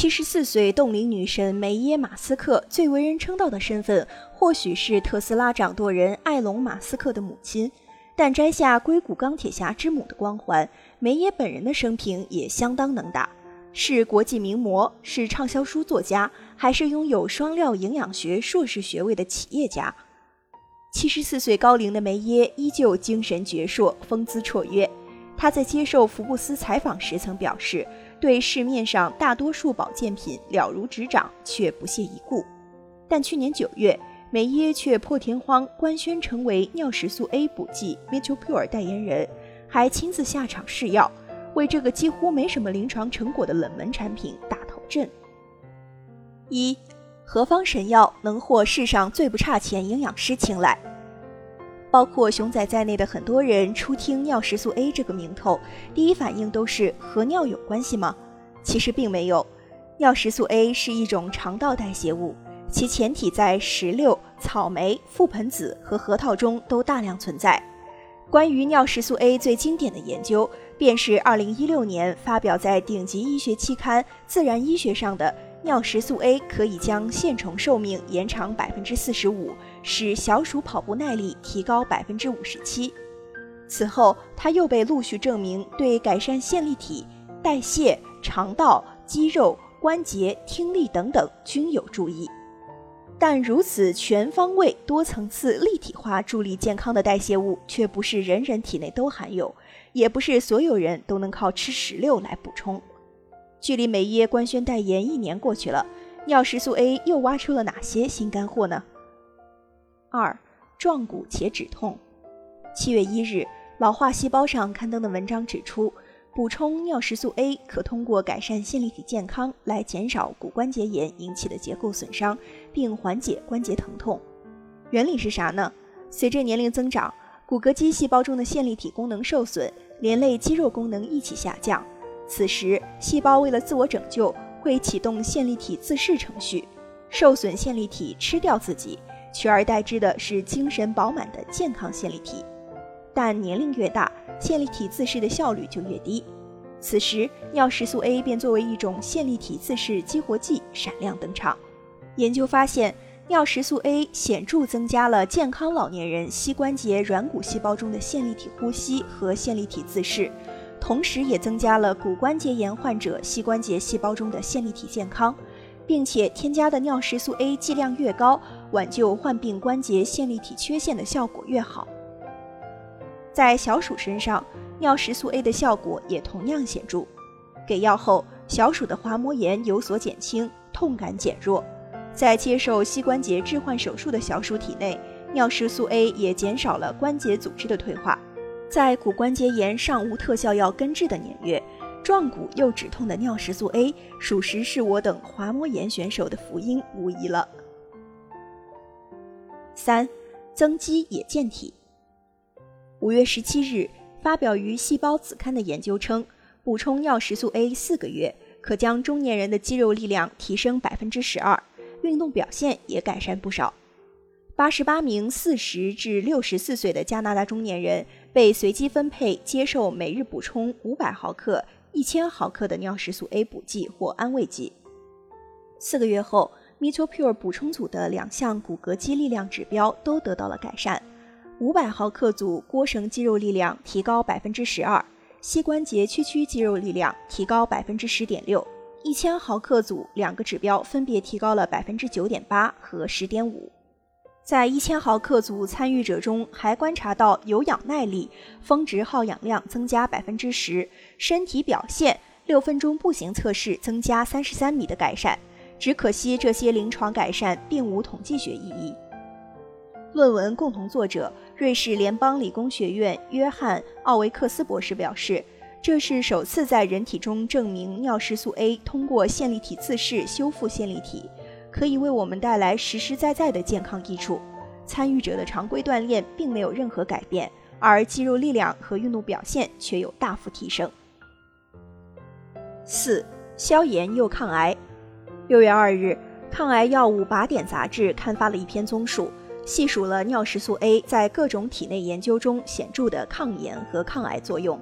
七十四岁冻龄女神梅耶·马斯克最为人称道的身份，或许是特斯拉掌舵人埃隆·马斯克的母亲。但摘下硅谷钢铁侠之母的光环，梅耶本人的生平也相当能打。是国际名模，是畅销书作家，还是拥有双料营养学硕士学位的企业家？七十四岁高龄的梅耶依旧精神矍铄，风姿绰约。她在接受福布斯采访时曾表示。对市面上大多数保健品了如指掌，却不屑一顾。但去年九月，梅耶却破天荒官宣成为尿石素 A 补剂 Mitropure 代言人，还亲自下场试药，为这个几乎没什么临床成果的冷门产品打头阵。一，何方神药能获世上最不差钱营养师青睐？包括熊仔在内的很多人初听尿石素 A 这个名头，第一反应都是和尿有关系吗？其实并没有。尿石素 A 是一种肠道代谢物，其前体在石榴、草莓、覆盆子和核桃中都大量存在。关于尿石素 A 最经典的研究，便是2016年发表在顶级医学期刊《自然医学》上的。尿石素 A 可以将线虫寿命延长百分之四十五，使小鼠跑步耐力提高百分之五十七。此后，它又被陆续证明对改善线粒体、代谢、肠道、肌肉、关节、听力等等均有注意。但如此全方位、多层次、立体化助力健康的代谢物，却不是人人体内都含有，也不是所有人都能靠吃石榴来补充。距离美耶官宣代言一年过去了，尿石素 A 又挖出了哪些新干货呢？二，壮骨且止痛。七月一日，老化细胞上刊登的文章指出，补充尿石素 A 可通过改善线粒体健康来减少骨关节炎引起的结构损伤，并缓解关节疼痛。原理是啥呢？随着年龄增长，骨骼肌细胞中的线粒体功能受损，连累肌肉功能一起下降。此时，细胞为了自我拯救，会启动线粒体自噬程序，受损线粒体吃掉自己，取而代之的是精神饱满的健康线粒体。但年龄越大，线粒体自噬的效率就越低。此时，尿石素 A 便作为一种线粒体自噬激活剂闪亮登场。研究发现，尿石素 A 显著增加了健康老年人膝关节软骨细胞中的线粒体呼吸和线粒体自噬。同时，也增加了骨关节炎患者膝关节细胞中的线粒体健康，并且添加的尿石素 A 剂量越高，挽救患病关节线粒体缺陷的效果越好。在小鼠身上，尿石素 A 的效果也同样显著。给药后，小鼠的滑膜炎有所减轻，痛感减弱。在接受膝关节置换手术的小鼠体内，尿石素 A 也减少了关节组织的退化。在骨关节炎尚无特效药根治的年月，壮骨又止痛的尿石素 A，属实是我等滑膜炎选手的福音无疑了。三，增肌也健体。五月十七日发表于《细胞》子刊的研究称，补充尿石素 A 四个月，可将中年人的肌肉力量提升百分之十二，运动表现也改善不少。八十八名四十至六十四岁的加拿大中年人被随机分配接受每日补充五百毫克、一千毫克的尿石素 A 补剂或安慰剂。四个月后，Mitopure 补充组的两项骨骼肌力量指标都得到了改善：五百毫克组腘绳肌肉力量提高百分之十二，膝关节屈曲肌肉力量提高百分之十点六；一千毫克组两个指标分别提高了百分之九点八和十点五。在一千毫克组参与者中，还观察到有氧耐力、峰值耗氧量增加百分之十，身体表现、六分钟步行测试增加三十三米的改善。只可惜这些临床改善并无统计学意义。论文共同作者、瑞士联邦理工学院约翰·奥维克斯博士表示，这是首次在人体中证明尿石素 A 通过线粒体自噬修复线粒体。可以为我们带来实实在在的健康益处。参与者的常规锻炼并没有任何改变，而肌肉力量和运动表现却有大幅提升。四、消炎又抗癌。六月二日，《抗癌药物靶点》杂志刊发了一篇综述，细数了尿石素 A 在各种体内研究中显著的抗炎和抗癌作用。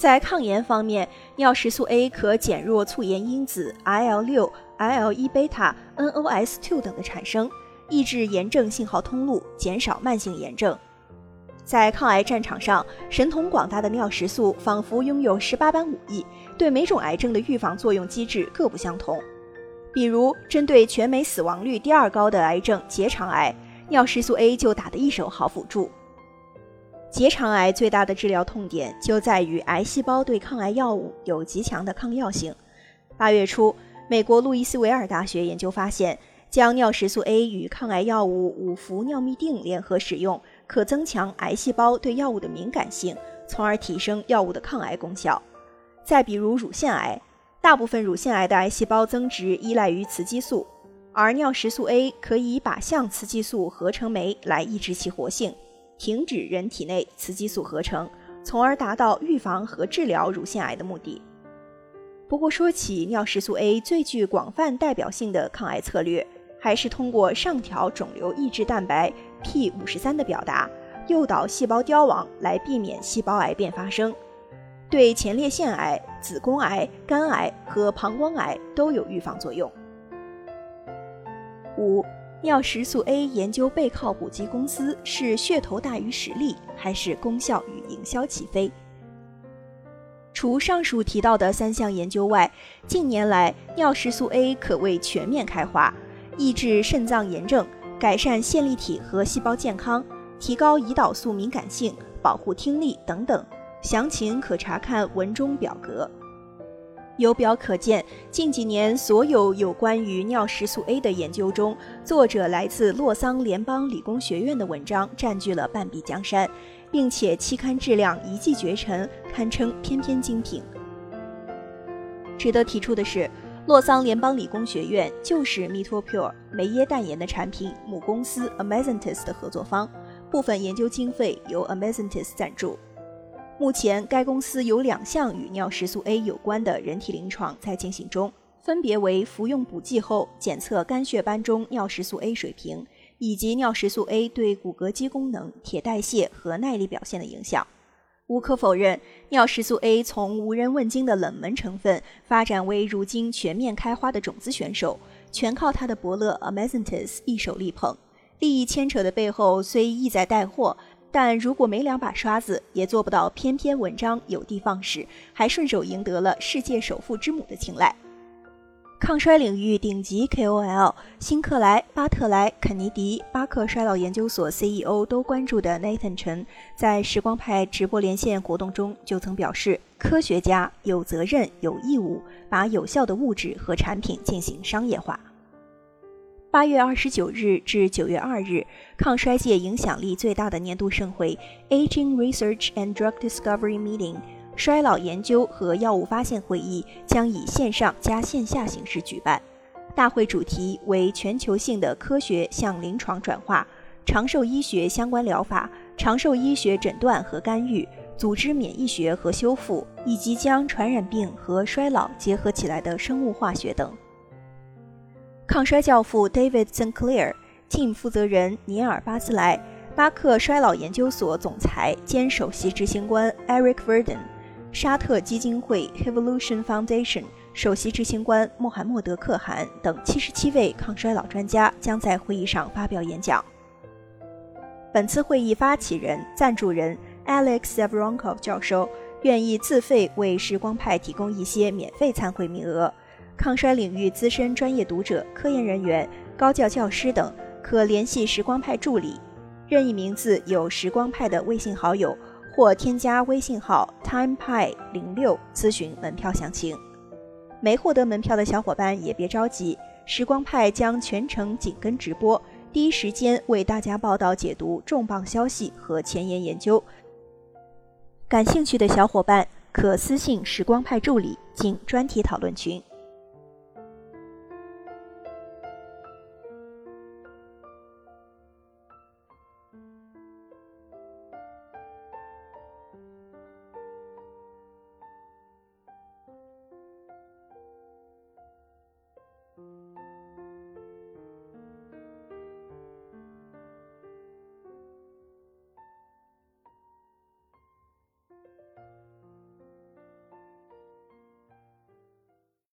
在抗炎方面，尿石素 A 可减弱促炎因子 IL 六、IL 一贝塔、NOS two 等的产生，抑制炎症信号通路，减少慢性炎症。在抗癌战场上，神通广大的尿石素仿佛拥有十八般武艺，对每种癌症的预防作用机制各不相同。比如，针对全美死亡率第二高的癌症结肠癌，尿石素 A 就打得一手好辅助。结肠癌最大的治疗痛点就在于癌细胞对抗癌药物有极强的抗药性。八月初，美国路易斯维尔大学研究发现，将尿石素 A 与抗癌药物五氟尿嘧啶联合使用，可增强癌细胞对药物的敏感性，从而提升药物的抗癌功效。再比如乳腺癌，大部分乳腺癌的癌细胞增殖依赖于雌激素，而尿石素 A 可以靶向雌激素合成酶来抑制其活性。停止人体内雌激素合成，从而达到预防和治疗乳腺癌的目的。不过，说起尿石素 A 最具广泛代表性的抗癌策略，还是通过上调肿瘤抑制蛋白 p 五十三的表达，诱导细胞凋亡，来避免细胞癌变发生。对前列腺癌、子宫癌、肝癌和膀胱癌都有预防作用。五。尿石素 A 研究背靠补给公司是噱头大于实力，还是功效与营销起飞？除上述提到的三项研究外，近年来尿石素 A 可谓全面开花，抑制肾脏炎症，改善线粒体和细胞健康，提高胰岛素敏感性，保护听力等等。详情可查看文中表格。由表可见，近几年所有有关于尿石素 A 的研究中，作者来自洛桑联邦理工学院的文章占据了半壁江山，并且期刊质量一骑绝尘，堪称翩翩精品。值得提出的是，洛桑联邦理工学院就是 Metopure 梅耶代言的产品母公司 Amazontis 的合作方，部分研究经费由 Amazontis 赞助。目前，该公司有两项与尿石素 A 有关的人体临床在进行中，分别为服用补剂后检测肝血斑中尿石素 A 水平，以及尿石素 A 对骨骼肌功能、铁代谢和耐力表现的影响。无可否认，尿石素 A 从无人问津的冷门成分发展为如今全面开花的种子选手，全靠他的伯乐 Amazontis 一手力捧。利益牵扯的背后虽意在带货。但如果没两把刷子，也做不到篇篇文章有的放矢，还顺手赢得了世界首富之母的青睐。抗衰领域顶级 KOL 辛克莱、巴特莱、肯尼迪、巴克衰老研究所 CEO 都关注的 Nathan 陈，在时光派直播连线活动中就曾表示，科学家有责任、有义务把有效的物质和产品进行商业化。八月二十九日至九月二日，抗衰界影响力最大的年度盛会 Aging Research and Drug Discovery Meeting（ 衰老研究和药物发现会议）将以线上加线下形式举办。大会主题为全球性的科学向临床转化、长寿医学相关疗法、长寿医学诊断和干预、组织免疫学和修复，以及将传染病和衰老结合起来的生物化学等。抗衰教父 David Sinclair、Team 负责人尼尔·巴斯莱、巴克衰老研究所总裁兼首席执行官 Eric Verdon、沙特基金会 Evolution Foundation 首席执行官穆罕默德·可汗等七十七位抗衰老专家将在会议上发表演讲。本次会议发起人、赞助人 Alex Zavronkov 教授愿意自费为时光派提供一些免费参会名额。抗衰领域资深专业读者、科研人员、高教教师等可联系时光派助理，任意名字有时光派的微信好友，或添加微信号 timepie 零六咨询门票详情。没获得门票的小伙伴也别着急，时光派将全程紧跟直播，第一时间为大家报道、解读重磅消息和前沿研究。感兴趣的小伙伴可私信时光派助理进专题讨论群。